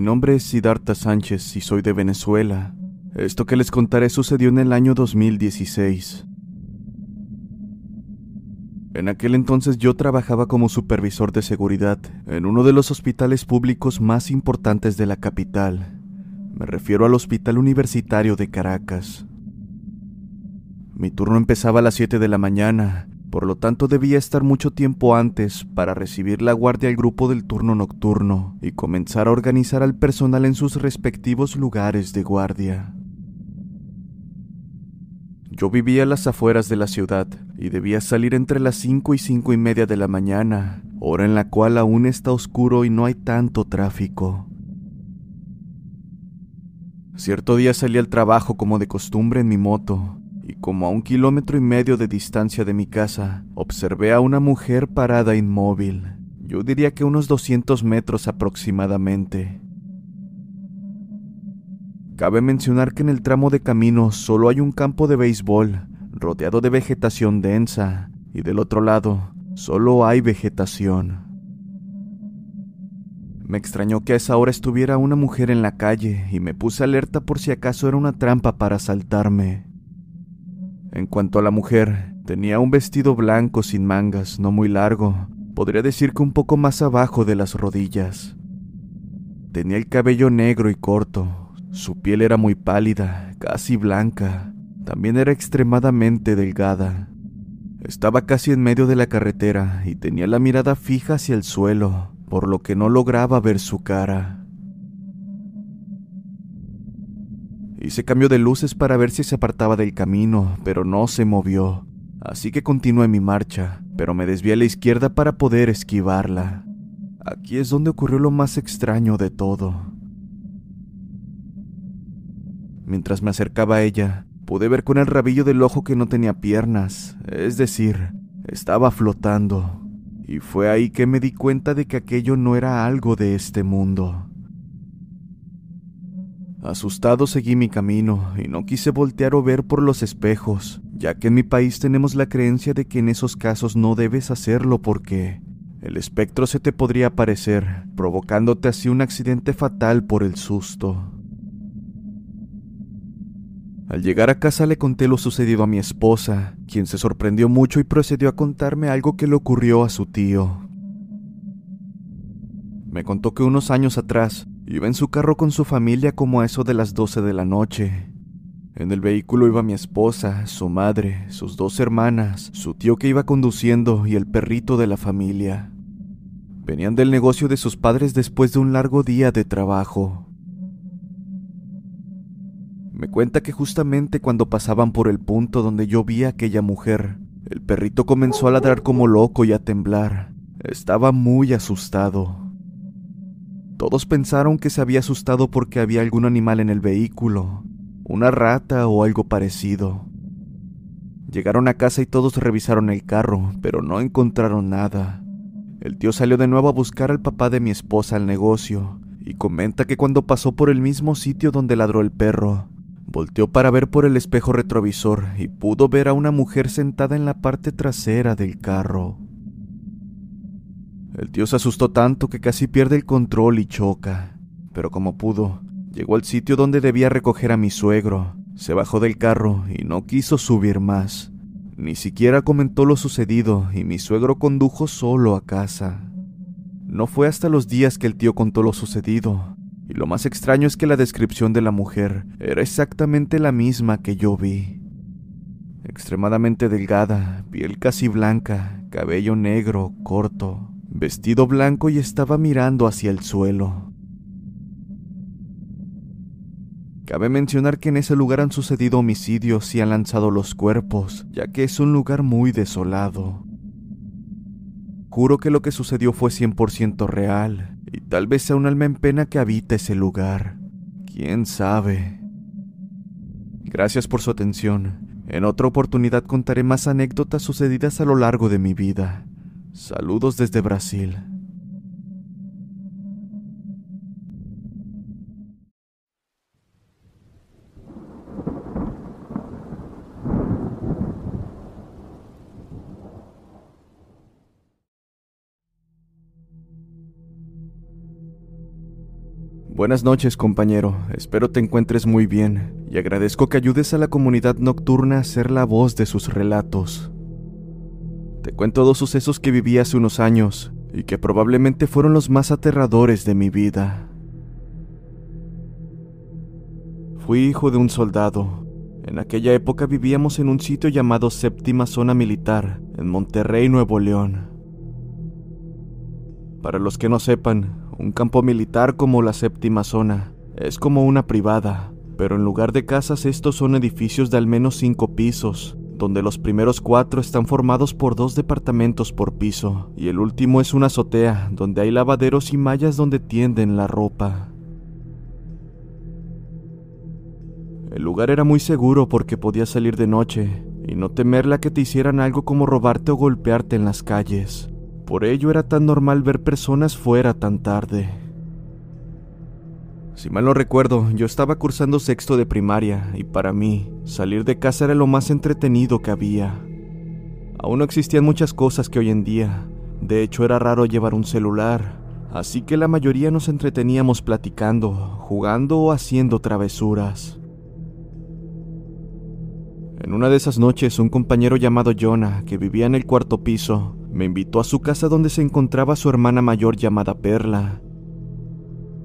Mi nombre es Siddhartha Sánchez y soy de Venezuela. Esto que les contaré sucedió en el año 2016. En aquel entonces yo trabajaba como supervisor de seguridad en uno de los hospitales públicos más importantes de la capital. Me refiero al Hospital Universitario de Caracas. Mi turno empezaba a las 7 de la mañana, por lo tanto debía estar mucho tiempo antes para recibir la guardia al grupo del turno nocturno y comenzar a organizar al personal en sus respectivos lugares de guardia. Yo vivía a las afueras de la ciudad y debía salir entre las cinco y cinco y media de la mañana, hora en la cual aún está oscuro y no hay tanto tráfico. Cierto día salí al trabajo como de costumbre en mi moto, como a un kilómetro y medio de distancia de mi casa, observé a una mujer parada inmóvil. Yo diría que unos 200 metros aproximadamente. Cabe mencionar que en el tramo de camino solo hay un campo de béisbol, rodeado de vegetación densa, y del otro lado solo hay vegetación. Me extrañó que a esa hora estuviera una mujer en la calle y me puse alerta por si acaso era una trampa para asaltarme. En cuanto a la mujer, tenía un vestido blanco sin mangas, no muy largo, podría decir que un poco más abajo de las rodillas. Tenía el cabello negro y corto, su piel era muy pálida, casi blanca, también era extremadamente delgada. Estaba casi en medio de la carretera y tenía la mirada fija hacia el suelo, por lo que no lograba ver su cara. Hice cambio de luces para ver si se apartaba del camino, pero no se movió. Así que continué mi marcha, pero me desvié a la izquierda para poder esquivarla. Aquí es donde ocurrió lo más extraño de todo. Mientras me acercaba a ella, pude ver con el rabillo del ojo que no tenía piernas, es decir, estaba flotando. Y fue ahí que me di cuenta de que aquello no era algo de este mundo. Asustado seguí mi camino y no quise voltear o ver por los espejos, ya que en mi país tenemos la creencia de que en esos casos no debes hacerlo porque el espectro se te podría aparecer, provocándote así un accidente fatal por el susto. Al llegar a casa le conté lo sucedido a mi esposa, quien se sorprendió mucho y procedió a contarme algo que le ocurrió a su tío. Me contó que unos años atrás Iba en su carro con su familia como a eso de las 12 de la noche. En el vehículo iba mi esposa, su madre, sus dos hermanas, su tío que iba conduciendo y el perrito de la familia. Venían del negocio de sus padres después de un largo día de trabajo. Me cuenta que justamente cuando pasaban por el punto donde yo vi a aquella mujer, el perrito comenzó a ladrar como loco y a temblar. Estaba muy asustado. Todos pensaron que se había asustado porque había algún animal en el vehículo, una rata o algo parecido. Llegaron a casa y todos revisaron el carro, pero no encontraron nada. El tío salió de nuevo a buscar al papá de mi esposa al negocio y comenta que cuando pasó por el mismo sitio donde ladró el perro, volteó para ver por el espejo retrovisor y pudo ver a una mujer sentada en la parte trasera del carro. El tío se asustó tanto que casi pierde el control y choca, pero como pudo, llegó al sitio donde debía recoger a mi suegro, se bajó del carro y no quiso subir más. Ni siquiera comentó lo sucedido y mi suegro condujo solo a casa. No fue hasta los días que el tío contó lo sucedido, y lo más extraño es que la descripción de la mujer era exactamente la misma que yo vi. Extremadamente delgada, piel casi blanca, cabello negro, corto, vestido blanco y estaba mirando hacia el suelo. Cabe mencionar que en ese lugar han sucedido homicidios y han lanzado los cuerpos, ya que es un lugar muy desolado. Juro que lo que sucedió fue 100% real, y tal vez sea un alma en pena que habita ese lugar. ¿Quién sabe? Gracias por su atención. En otra oportunidad contaré más anécdotas sucedidas a lo largo de mi vida. Saludos desde Brasil. Buenas noches, compañero. Espero te encuentres muy bien y agradezco que ayudes a la comunidad nocturna a ser la voz de sus relatos. Te cuento dos sucesos que viví hace unos años y que probablemente fueron los más aterradores de mi vida. Fui hijo de un soldado. En aquella época vivíamos en un sitio llamado Séptima Zona Militar, en Monterrey, Nuevo León. Para los que no sepan, un campo militar como la séptima zona es como una privada, pero en lugar de casas estos son edificios de al menos cinco pisos, donde los primeros cuatro están formados por dos departamentos por piso, y el último es una azotea, donde hay lavaderos y mallas donde tienden la ropa. El lugar era muy seguro porque podías salir de noche y no temerla que te hicieran algo como robarte o golpearte en las calles. Por ello era tan normal ver personas fuera tan tarde. Si mal no recuerdo, yo estaba cursando sexto de primaria y para mí, salir de casa era lo más entretenido que había. Aún no existían muchas cosas que hoy en día. De hecho, era raro llevar un celular, así que la mayoría nos entreteníamos platicando, jugando o haciendo travesuras. En una de esas noches, un compañero llamado Jonah, que vivía en el cuarto piso, me invitó a su casa donde se encontraba su hermana mayor llamada Perla.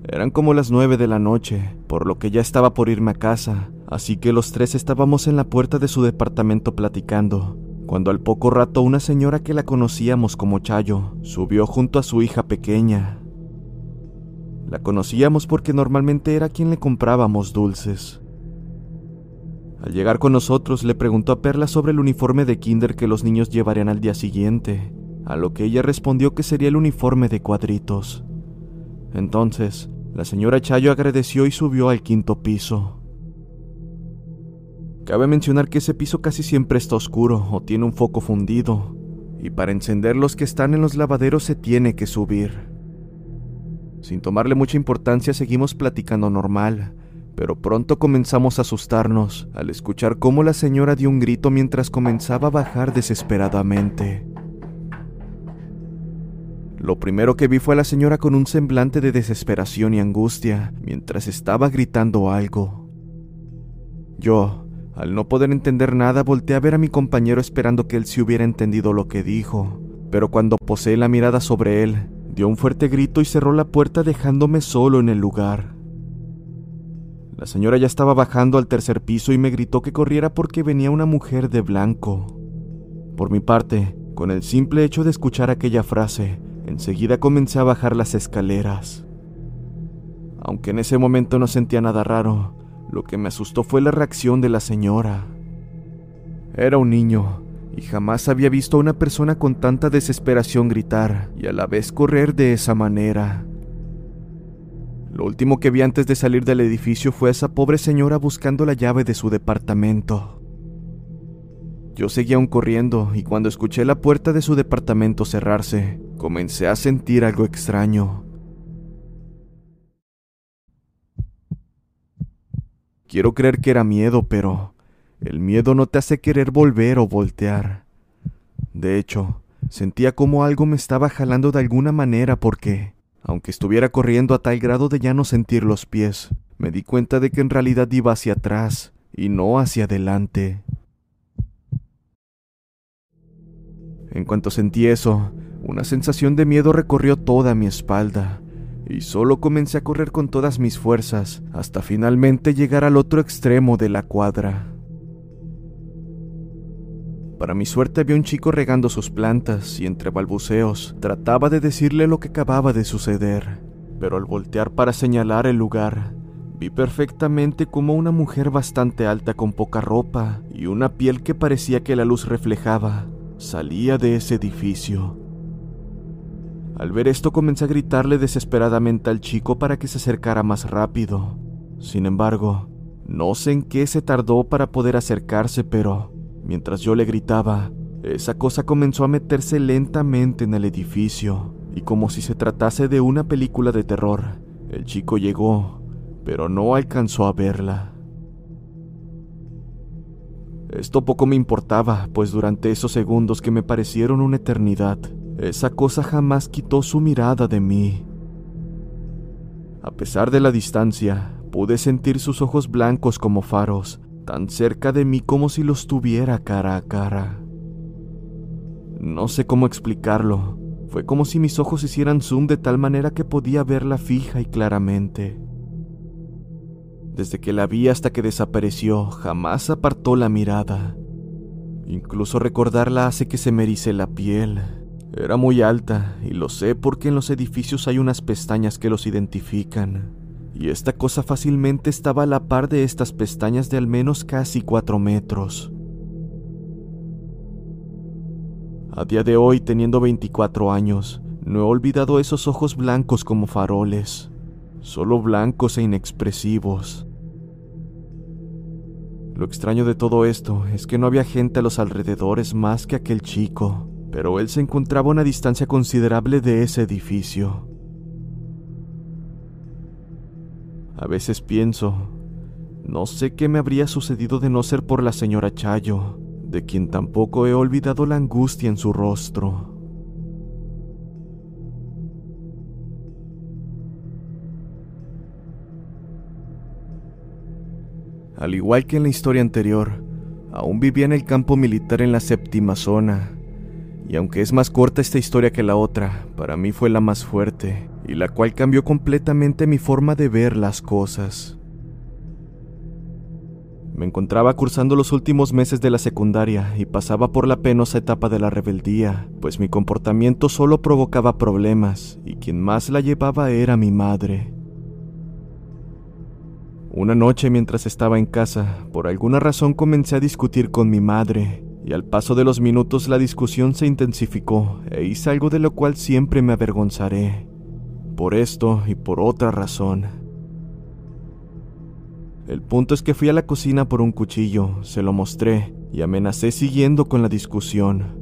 Eran como las nueve de la noche, por lo que ya estaba por irme a casa, así que los tres estábamos en la puerta de su departamento platicando, cuando al poco rato una señora que la conocíamos como Chayo subió junto a su hija pequeña. La conocíamos porque normalmente era quien le comprábamos dulces. Al llegar con nosotros le preguntó a Perla sobre el uniforme de kinder que los niños llevarían al día siguiente, a lo que ella respondió que sería el uniforme de cuadritos. Entonces, la señora Chayo agradeció y subió al quinto piso. Cabe mencionar que ese piso casi siempre está oscuro o tiene un foco fundido, y para encender los que están en los lavaderos se tiene que subir. Sin tomarle mucha importancia seguimos platicando normal, pero pronto comenzamos a asustarnos al escuchar cómo la señora dio un grito mientras comenzaba a bajar desesperadamente. Lo primero que vi fue a la señora con un semblante de desesperación y angustia mientras estaba gritando algo. Yo, al no poder entender nada, volteé a ver a mi compañero esperando que él se hubiera entendido lo que dijo, pero cuando posé la mirada sobre él, dio un fuerte grito y cerró la puerta dejándome solo en el lugar. La señora ya estaba bajando al tercer piso y me gritó que corriera porque venía una mujer de blanco. Por mi parte, con el simple hecho de escuchar aquella frase, enseguida comencé a bajar las escaleras. Aunque en ese momento no sentía nada raro, lo que me asustó fue la reacción de la señora. Era un niño, y jamás había visto a una persona con tanta desesperación gritar y a la vez correr de esa manera. Lo último que vi antes de salir del edificio fue a esa pobre señora buscando la llave de su departamento. Yo seguía aún corriendo y cuando escuché la puerta de su departamento cerrarse, comencé a sentir algo extraño. Quiero creer que era miedo, pero el miedo no te hace querer volver o voltear. De hecho, sentía como algo me estaba jalando de alguna manera porque aunque estuviera corriendo a tal grado de ya no sentir los pies, me di cuenta de que en realidad iba hacia atrás y no hacia adelante. En cuanto sentí eso, una sensación de miedo recorrió toda mi espalda, y solo comencé a correr con todas mis fuerzas hasta finalmente llegar al otro extremo de la cuadra. Para mi suerte había un chico regando sus plantas y entre balbuceos trataba de decirle lo que acababa de suceder, pero al voltear para señalar el lugar, vi perfectamente como una mujer bastante alta con poca ropa y una piel que parecía que la luz reflejaba salía de ese edificio. Al ver esto comencé a gritarle desesperadamente al chico para que se acercara más rápido. Sin embargo, no sé en qué se tardó para poder acercarse, pero mientras yo le gritaba, esa cosa comenzó a meterse lentamente en el edificio, y como si se tratase de una película de terror, el chico llegó, pero no alcanzó a verla. Esto poco me importaba, pues durante esos segundos que me parecieron una eternidad, esa cosa jamás quitó su mirada de mí. A pesar de la distancia, Pude sentir sus ojos blancos como faros, tan cerca de mí como si los tuviera cara a cara. No sé cómo explicarlo. Fue como si mis ojos hicieran zoom de tal manera que podía verla fija y claramente. Desde que la vi hasta que desapareció, jamás apartó la mirada. Incluso recordarla hace que se me erice la piel. Era muy alta, y lo sé porque en los edificios hay unas pestañas que los identifican y esta cosa fácilmente estaba a la par de estas pestañas de al menos casi cuatro metros. A día de hoy, teniendo 24 años, no he olvidado esos ojos blancos como faroles, solo blancos e inexpresivos. Lo extraño de todo esto es que no había gente a los alrededores más que aquel chico, pero él se encontraba a una distancia considerable de ese edificio. A veces pienso, no sé qué me habría sucedido de no ser por la señora Chayo, de quien tampoco he olvidado la angustia en su rostro. Al igual que en la historia anterior, aún vivía en el campo militar en la séptima zona, y aunque es más corta esta historia que la otra, para mí fue la más fuerte, y la cual cambió completamente mi forma de ver las cosas. Me encontraba cursando los últimos meses de la secundaria y pasaba por la penosa etapa de la rebeldía, pues mi comportamiento solo provocaba problemas y quien más la llevaba era mi madre. Una noche mientras estaba en casa, por alguna razón comencé a discutir con mi madre, y al paso de los minutos la discusión se intensificó e hice algo de lo cual siempre me avergonzaré por esto y por otra razón. El punto es que fui a la cocina por un cuchillo, se lo mostré y amenacé siguiendo con la discusión.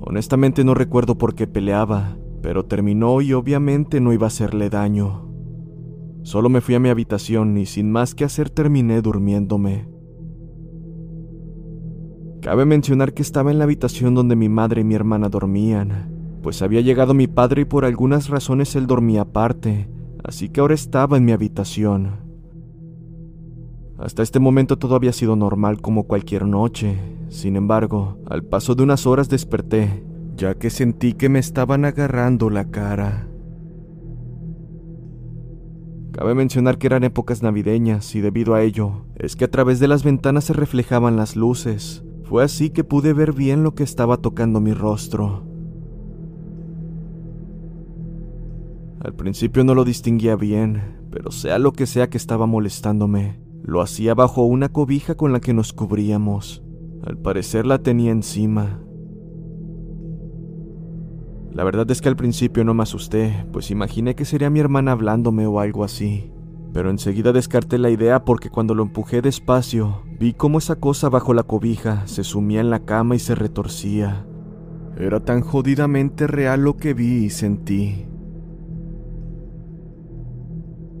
Honestamente no recuerdo por qué peleaba, pero terminó y obviamente no iba a hacerle daño. Solo me fui a mi habitación y sin más que hacer terminé durmiéndome. Cabe mencionar que estaba en la habitación donde mi madre y mi hermana dormían, pues había llegado mi padre y por algunas razones él dormía aparte, así que ahora estaba en mi habitación. Hasta este momento todo había sido normal como cualquier noche, sin embargo, al paso de unas horas desperté, ya que sentí que me estaban agarrando la cara. Cabe mencionar que eran épocas navideñas y debido a ello, es que a través de las ventanas se reflejaban las luces. Fue así que pude ver bien lo que estaba tocando mi rostro. Al principio no lo distinguía bien, pero sea lo que sea que estaba molestándome, lo hacía bajo una cobija con la que nos cubríamos. Al parecer la tenía encima. La verdad es que al principio no me asusté, pues imaginé que sería mi hermana hablándome o algo así. Pero enseguida descarté la idea porque cuando lo empujé despacio, vi cómo esa cosa bajo la cobija se sumía en la cama y se retorcía. Era tan jodidamente real lo que vi y sentí.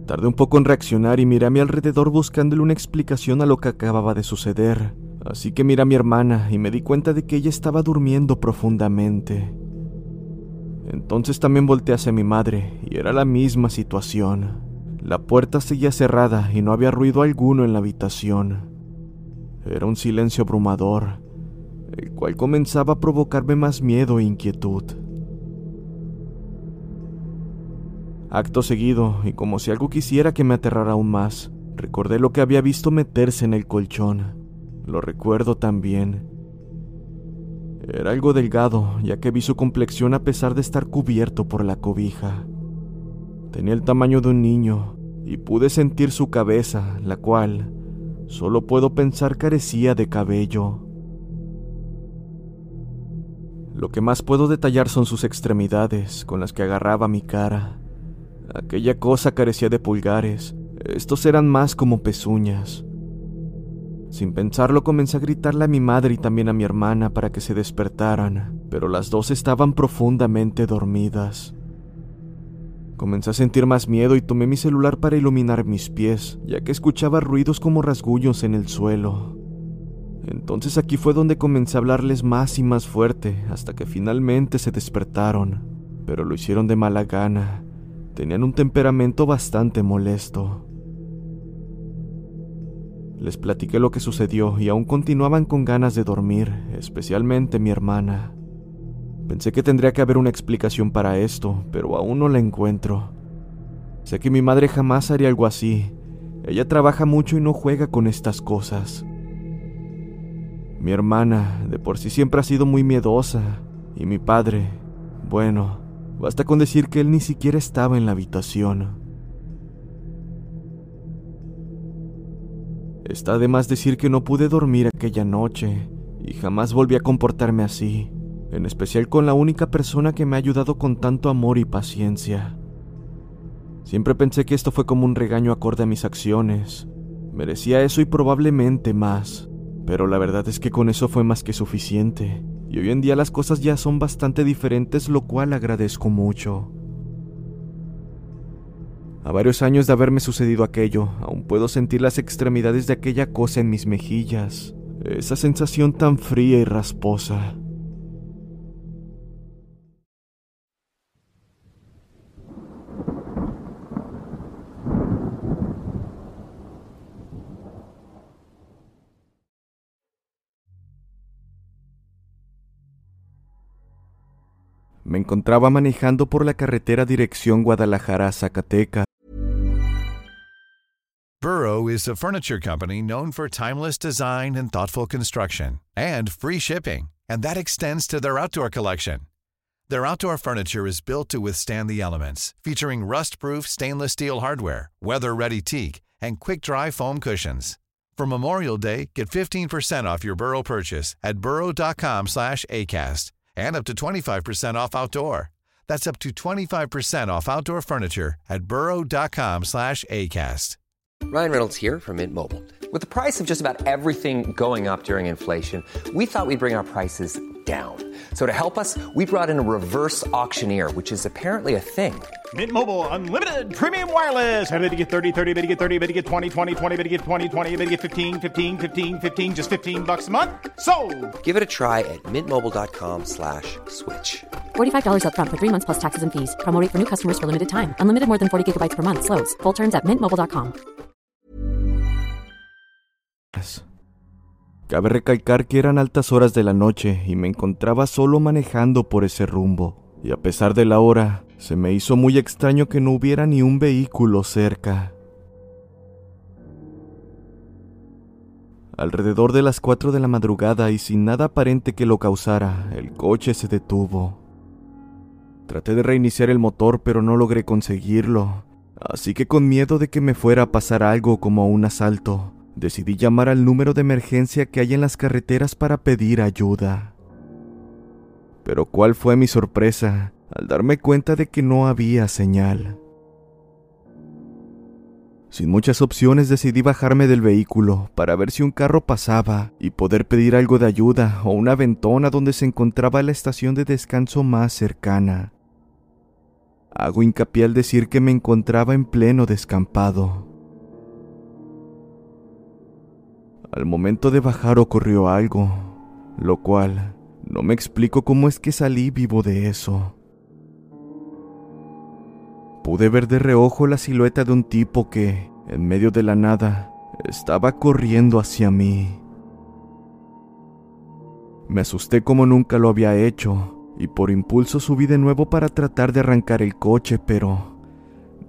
Tardé un poco en reaccionar y miré a mi alrededor buscándole una explicación a lo que acababa de suceder. Así que miré a mi hermana y me di cuenta de que ella estaba durmiendo profundamente. Entonces también volteé hacia mi madre y era la misma situación. La puerta seguía cerrada y no había ruido alguno en la habitación. Era un silencio abrumador, el cual comenzaba a provocarme más miedo e inquietud. Acto seguido, y como si algo quisiera que me aterrara aún más, recordé lo que había visto meterse en el colchón. Lo recuerdo también. Era algo delgado, ya que vi su complexión a pesar de estar cubierto por la cobija. Tenía el tamaño de un niño, y pude sentir su cabeza, la cual, solo puedo pensar carecía de cabello. Lo que más puedo detallar son sus extremidades, con las que agarraba mi cara. Aquella cosa carecía de pulgares, estos eran más como pezuñas. Sin pensarlo comencé a gritarle a mi madre y también a mi hermana para que se despertaran, pero las dos estaban profundamente dormidas. Comencé a sentir más miedo y tomé mi celular para iluminar mis pies, ya que escuchaba ruidos como rasguños en el suelo. Entonces aquí fue donde comencé a hablarles más y más fuerte, hasta que finalmente se despertaron, pero lo hicieron de mala gana. Tenían un temperamento bastante molesto. Les platiqué lo que sucedió y aún continuaban con ganas de dormir, especialmente mi hermana. Pensé que tendría que haber una explicación para esto, pero aún no la encuentro. Sé que mi madre jamás haría algo así. Ella trabaja mucho y no juega con estas cosas. Mi hermana, de por sí siempre ha sido muy miedosa, y mi padre, bueno, basta con decir que él ni siquiera estaba en la habitación. Está de más decir que no pude dormir aquella noche y jamás volví a comportarme así, en especial con la única persona que me ha ayudado con tanto amor y paciencia. Siempre pensé que esto fue como un regaño acorde a mis acciones. Merecía eso y probablemente más, pero la verdad es que con eso fue más que suficiente, y hoy en día las cosas ya son bastante diferentes, lo cual agradezco mucho. A varios años de haberme sucedido aquello, aún puedo sentir las extremidades de aquella cosa en mis mejillas, esa sensación tan fría y rasposa. Me encontraba manejando por la carretera dirección Guadalajara-Zacatecas. Burrow is a furniture company known for timeless design and thoughtful construction, and free shipping, and that extends to their outdoor collection. Their outdoor furniture is built to withstand the elements, featuring rust-proof stainless steel hardware, weather-ready teak, and quick-dry foam cushions. For Memorial Day, get 15% off your Burrow purchase at burrow.com/acast and up to 25% off outdoor. That's up to 25% off outdoor furniture at burrow.com slash ACAST. Ryan Reynolds here from Mint Mobile. With the price of just about everything going up during inflation, we thought we'd bring our prices down. So to help us, we brought in a reverse auctioneer, which is apparently a thing. Mint Mobile unlimited premium wireless. Ready to get 30, 30, bit to get 30, bit to get 20, 20, 20, bit to get 20, 20, bit to get 15, 15, 15, 15 just 15 bucks a month. So, Give it a try at mintmobile.com slash switch. $45 upfront for three months plus taxes and fees. Promo for new customers for limited time. Unlimited more than 40 gigabytes per month. Slows. Full terms at mintmobile.com. Cabe recalcar que eran altas horas de la noche y me encontraba solo manejando por ese rumbo. Y a pesar de la hora, se me hizo muy extraño que no hubiera ni un vehículo cerca. Alrededor de las 4 de la madrugada y sin nada aparente que lo causara, el coche se detuvo. Traté de reiniciar el motor pero no logré conseguirlo, así que con miedo de que me fuera a pasar algo como un asalto, decidí llamar al número de emergencia que hay en las carreteras para pedir ayuda. Pero cuál fue mi sorpresa al darme cuenta de que no había señal. Sin muchas opciones decidí bajarme del vehículo para ver si un carro pasaba y poder pedir algo de ayuda o una ventona donde se encontraba la estación de descanso más cercana. Hago hincapié al decir que me encontraba en pleno descampado. Al momento de bajar ocurrió algo, lo cual no me explico cómo es que salí vivo de eso. Pude ver de reojo la silueta de un tipo que, en medio de la nada, estaba corriendo hacia mí. Me asusté como nunca lo había hecho, y por impulso subí de nuevo para tratar de arrancar el coche, pero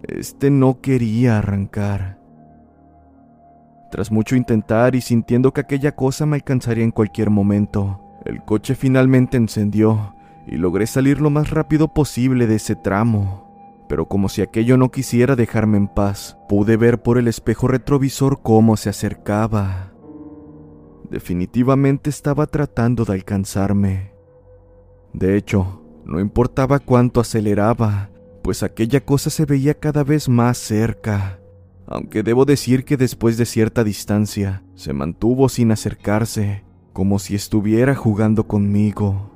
este no quería arrancar. Tras mucho intentar y sintiendo que aquella cosa me alcanzaría en cualquier momento, el coche finalmente encendió y logré salir lo más rápido posible de ese tramo. Pero como si aquello no quisiera dejarme en paz, pude ver por el espejo retrovisor cómo se acercaba. Definitivamente estaba tratando de alcanzarme. De hecho, no importaba cuánto aceleraba, pues aquella cosa se veía cada vez más cerca, aunque debo decir que después de cierta distancia se mantuvo sin acercarse, como si estuviera jugando conmigo.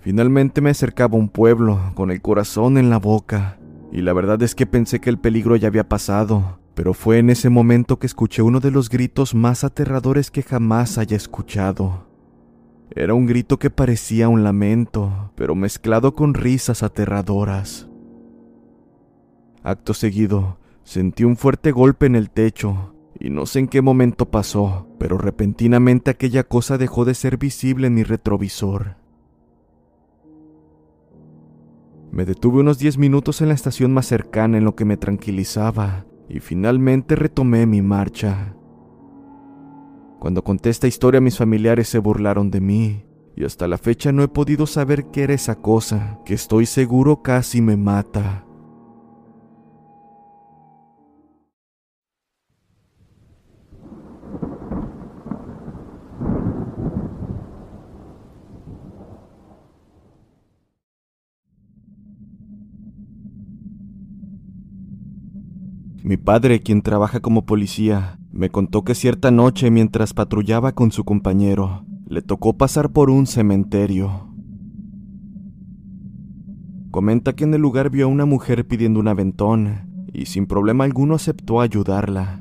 Finalmente me acercaba a un pueblo con el corazón en la boca, y la verdad es que pensé que el peligro ya había pasado, pero fue en ese momento que escuché uno de los gritos más aterradores que jamás haya escuchado. Era un grito que parecía un lamento, pero mezclado con risas aterradoras. Acto seguido, sentí un fuerte golpe en el techo, y no sé en qué momento pasó, pero repentinamente aquella cosa dejó de ser visible en mi retrovisor. Me detuve unos diez minutos en la estación más cercana en lo que me tranquilizaba, y finalmente retomé mi marcha. Cuando conté esta historia mis familiares se burlaron de mí, y hasta la fecha no he podido saber qué era esa cosa, que estoy seguro casi me mata. Mi padre, quien trabaja como policía, me contó que cierta noche mientras patrullaba con su compañero, le tocó pasar por un cementerio. Comenta que en el lugar vio a una mujer pidiendo un aventón y sin problema alguno aceptó ayudarla.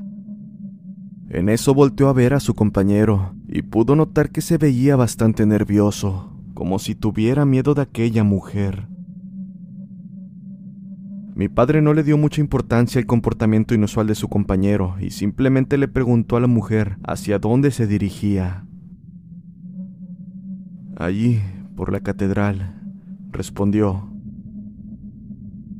En eso volteó a ver a su compañero y pudo notar que se veía bastante nervioso, como si tuviera miedo de aquella mujer. Mi padre no le dio mucha importancia al comportamiento inusual de su compañero y simplemente le preguntó a la mujer hacia dónde se dirigía. Allí, por la catedral, respondió.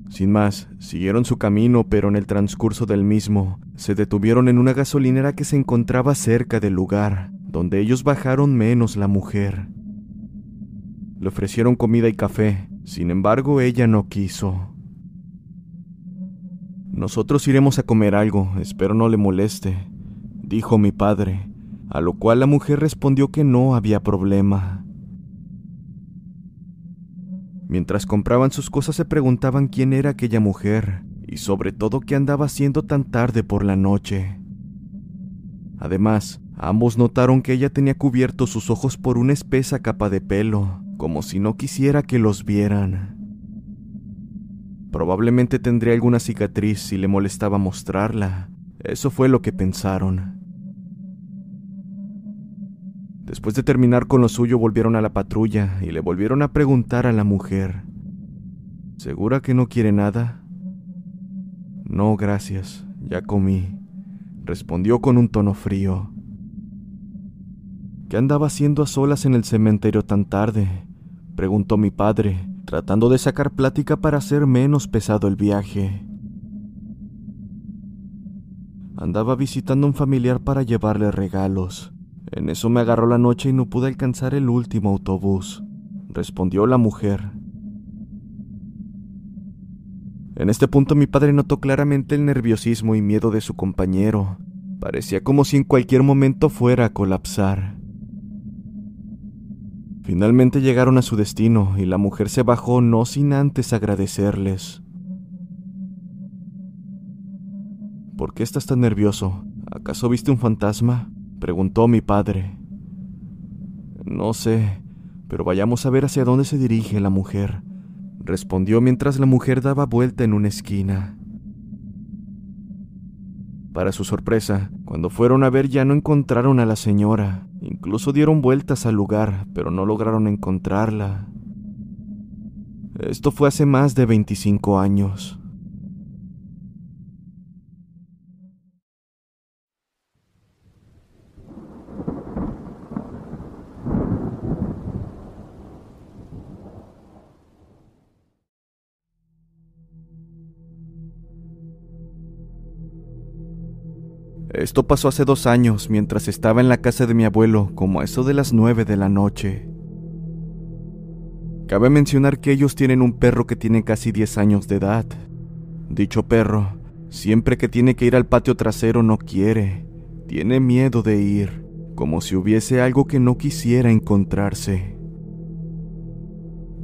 Sin más, siguieron su camino, pero en el transcurso del mismo, se detuvieron en una gasolinera que se encontraba cerca del lugar, donde ellos bajaron menos la mujer. Le ofrecieron comida y café, sin embargo ella no quiso. Nosotros iremos a comer algo, espero no le moleste, dijo mi padre, a lo cual la mujer respondió que no había problema. Mientras compraban sus cosas se preguntaban quién era aquella mujer y sobre todo qué andaba haciendo tan tarde por la noche. Además, ambos notaron que ella tenía cubiertos sus ojos por una espesa capa de pelo, como si no quisiera que los vieran. Probablemente tendría alguna cicatriz si le molestaba mostrarla. Eso fue lo que pensaron. Después de terminar con lo suyo volvieron a la patrulla y le volvieron a preguntar a la mujer. ¿Segura que no quiere nada? No, gracias, ya comí, respondió con un tono frío. ¿Qué andaba haciendo a solas en el cementerio tan tarde? preguntó mi padre, tratando de sacar plática para hacer menos pesado el viaje. Andaba visitando a un familiar para llevarle regalos. En eso me agarró la noche y no pude alcanzar el último autobús, respondió la mujer. En este punto mi padre notó claramente el nerviosismo y miedo de su compañero. Parecía como si en cualquier momento fuera a colapsar. Finalmente llegaron a su destino y la mujer se bajó no sin antes agradecerles. ¿Por qué estás tan nervioso? ¿Acaso viste un fantasma? preguntó mi padre. No sé, pero vayamos a ver hacia dónde se dirige la mujer, respondió mientras la mujer daba vuelta en una esquina. Para su sorpresa, cuando fueron a ver ya no encontraron a la señora. Incluso dieron vueltas al lugar, pero no lograron encontrarla. Esto fue hace más de 25 años. Esto pasó hace dos años mientras estaba en la casa de mi abuelo, como a eso de las nueve de la noche. Cabe mencionar que ellos tienen un perro que tiene casi 10 años de edad. Dicho perro, siempre que tiene que ir al patio trasero no quiere, tiene miedo de ir, como si hubiese algo que no quisiera encontrarse.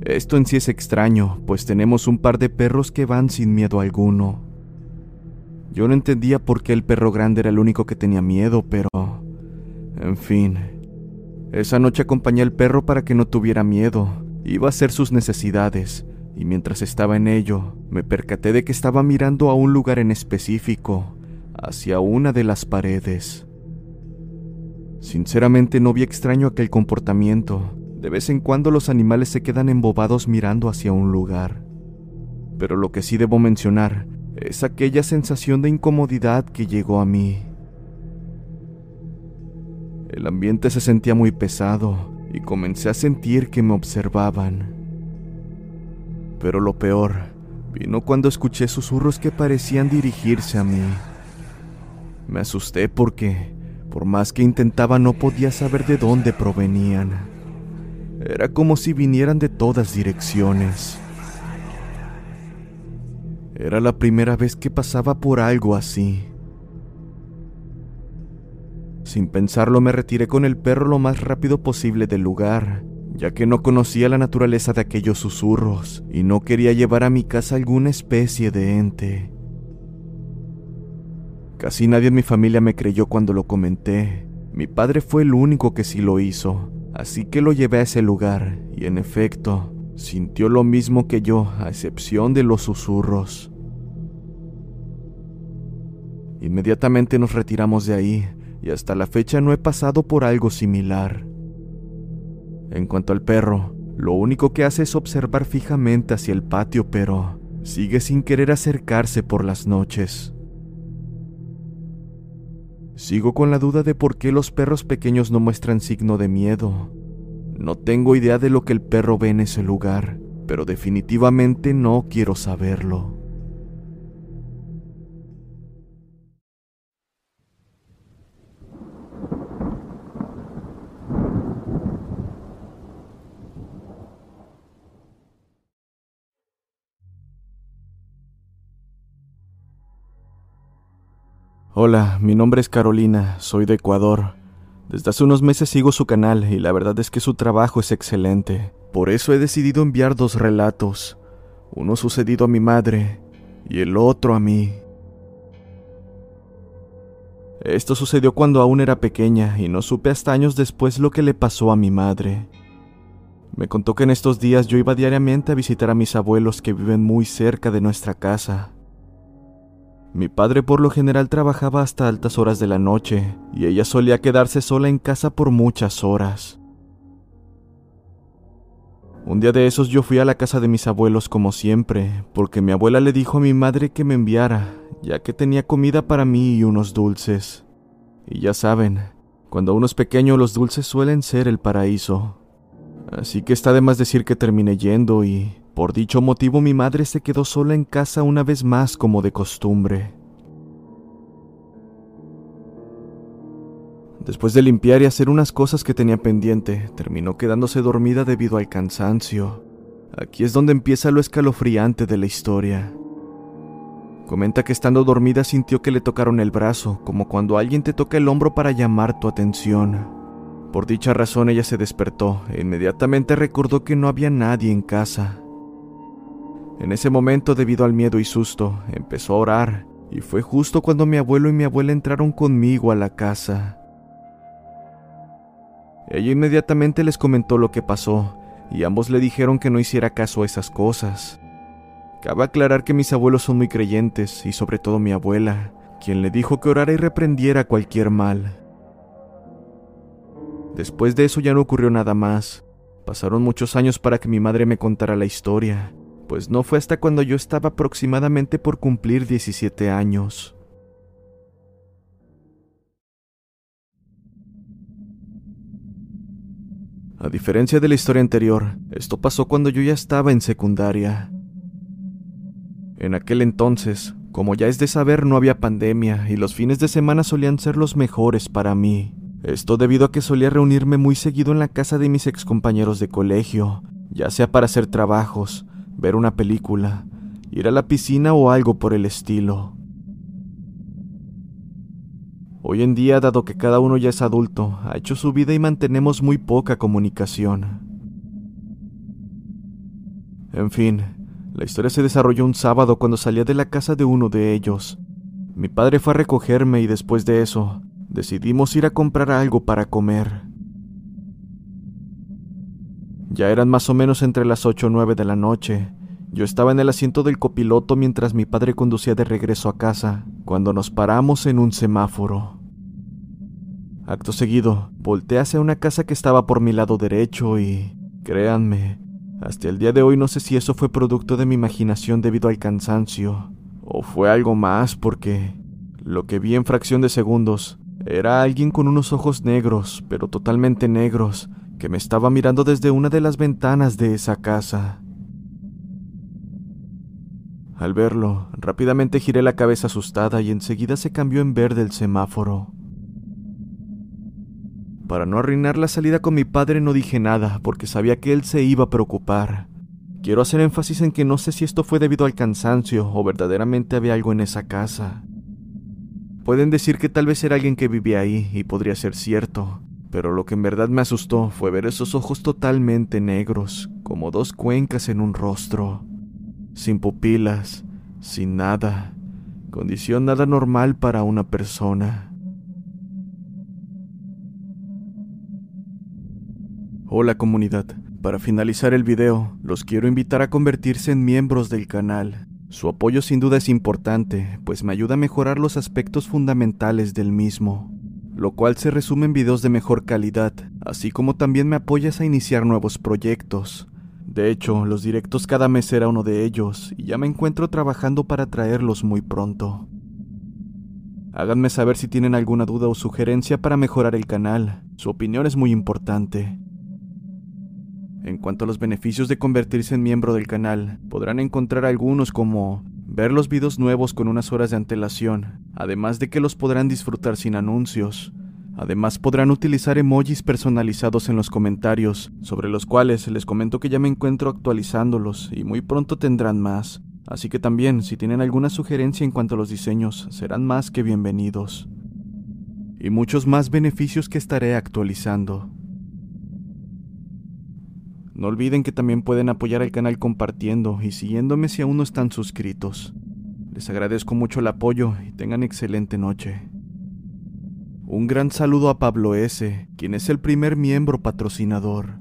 Esto en sí es extraño, pues tenemos un par de perros que van sin miedo alguno. Yo no entendía por qué el perro grande era el único que tenía miedo, pero... En fin. Esa noche acompañé al perro para que no tuviera miedo. Iba a hacer sus necesidades, y mientras estaba en ello, me percaté de que estaba mirando a un lugar en específico, hacia una de las paredes. Sinceramente no vi extraño aquel comportamiento. De vez en cuando los animales se quedan embobados mirando hacia un lugar. Pero lo que sí debo mencionar es aquella sensación de incomodidad que llegó a mí. El ambiente se sentía muy pesado y comencé a sentir que me observaban. Pero lo peor vino cuando escuché susurros que parecían dirigirse a mí. Me asusté porque, por más que intentaba, no podía saber de dónde provenían. Era como si vinieran de todas direcciones. Era la primera vez que pasaba por algo así. Sin pensarlo me retiré con el perro lo más rápido posible del lugar ya que no conocía la naturaleza de aquellos susurros y no quería llevar a mi casa alguna especie de ente. Casi nadie en mi familia me creyó cuando lo comenté. Mi padre fue el único que sí lo hizo, así que lo llevé a ese lugar y en efecto, sintió lo mismo que yo, a excepción de los susurros. Inmediatamente nos retiramos de ahí y hasta la fecha no he pasado por algo similar. En cuanto al perro, lo único que hace es observar fijamente hacia el patio, pero sigue sin querer acercarse por las noches. Sigo con la duda de por qué los perros pequeños no muestran signo de miedo. No tengo idea de lo que el perro ve en ese lugar, pero definitivamente no quiero saberlo. Hola, mi nombre es Carolina, soy de Ecuador. Desde hace unos meses sigo su canal y la verdad es que su trabajo es excelente. Por eso he decidido enviar dos relatos, uno sucedido a mi madre y el otro a mí. Esto sucedió cuando aún era pequeña y no supe hasta años después lo que le pasó a mi madre. Me contó que en estos días yo iba diariamente a visitar a mis abuelos que viven muy cerca de nuestra casa. Mi padre por lo general trabajaba hasta altas horas de la noche y ella solía quedarse sola en casa por muchas horas. Un día de esos yo fui a la casa de mis abuelos como siempre, porque mi abuela le dijo a mi madre que me enviara, ya que tenía comida para mí y unos dulces. Y ya saben, cuando uno es pequeño los dulces suelen ser el paraíso. Así que está de más decir que terminé yendo y, por dicho motivo mi madre se quedó sola en casa una vez más como de costumbre. Después de limpiar y hacer unas cosas que tenía pendiente, terminó quedándose dormida debido al cansancio. Aquí es donde empieza lo escalofriante de la historia. Comenta que estando dormida sintió que le tocaron el brazo, como cuando alguien te toca el hombro para llamar tu atención. Por dicha razón ella se despertó e inmediatamente recordó que no había nadie en casa. En ese momento, debido al miedo y susto, empezó a orar, y fue justo cuando mi abuelo y mi abuela entraron conmigo a la casa. Ella inmediatamente les comentó lo que pasó, y ambos le dijeron que no hiciera caso a esas cosas. Cabe aclarar que mis abuelos son muy creyentes, y sobre todo mi abuela, quien le dijo que orara y reprendiera cualquier mal. Después de eso ya no ocurrió nada más. Pasaron muchos años para que mi madre me contara la historia, pues no fue hasta cuando yo estaba aproximadamente por cumplir 17 años. A diferencia de la historia anterior, esto pasó cuando yo ya estaba en secundaria. En aquel entonces, como ya es de saber, no había pandemia y los fines de semana solían ser los mejores para mí. Esto debido a que solía reunirme muy seguido en la casa de mis excompañeros de colegio, ya sea para hacer trabajos, ver una película, ir a la piscina o algo por el estilo. Hoy en día, dado que cada uno ya es adulto, ha hecho su vida y mantenemos muy poca comunicación. En fin, la historia se desarrolló un sábado cuando salía de la casa de uno de ellos. Mi padre fue a recogerme y después de eso, decidimos ir a comprar algo para comer. Ya eran más o menos entre las 8 o 9 de la noche. Yo estaba en el asiento del copiloto mientras mi padre conducía de regreso a casa, cuando nos paramos en un semáforo. Acto seguido, volteé hacia una casa que estaba por mi lado derecho y, créanme, hasta el día de hoy no sé si eso fue producto de mi imaginación debido al cansancio, o fue algo más porque lo que vi en fracción de segundos era alguien con unos ojos negros, pero totalmente negros, que me estaba mirando desde una de las ventanas de esa casa. Al verlo, rápidamente giré la cabeza asustada y enseguida se cambió en verde el semáforo. Para no arruinar la salida con mi padre no dije nada, porque sabía que él se iba a preocupar. Quiero hacer énfasis en que no sé si esto fue debido al cansancio o verdaderamente había algo en esa casa. Pueden decir que tal vez era alguien que vivía ahí, y podría ser cierto, pero lo que en verdad me asustó fue ver esos ojos totalmente negros, como dos cuencas en un rostro, sin pupilas, sin nada, condición nada normal para una persona. Hola comunidad, para finalizar el video, los quiero invitar a convertirse en miembros del canal. Su apoyo sin duda es importante, pues me ayuda a mejorar los aspectos fundamentales del mismo lo cual se resume en videos de mejor calidad, así como también me apoyas a iniciar nuevos proyectos. De hecho, los directos cada mes será uno de ellos, y ya me encuentro trabajando para traerlos muy pronto. Háganme saber si tienen alguna duda o sugerencia para mejorar el canal, su opinión es muy importante. En cuanto a los beneficios de convertirse en miembro del canal, podrán encontrar algunos como ver los videos nuevos con unas horas de antelación, además de que los podrán disfrutar sin anuncios. Además podrán utilizar emojis personalizados en los comentarios, sobre los cuales les comento que ya me encuentro actualizándolos y muy pronto tendrán más. Así que también, si tienen alguna sugerencia en cuanto a los diseños, serán más que bienvenidos. Y muchos más beneficios que estaré actualizando. No olviden que también pueden apoyar al canal compartiendo y siguiéndome si aún no están suscritos. Les agradezco mucho el apoyo y tengan excelente noche. Un gran saludo a Pablo S., quien es el primer miembro patrocinador.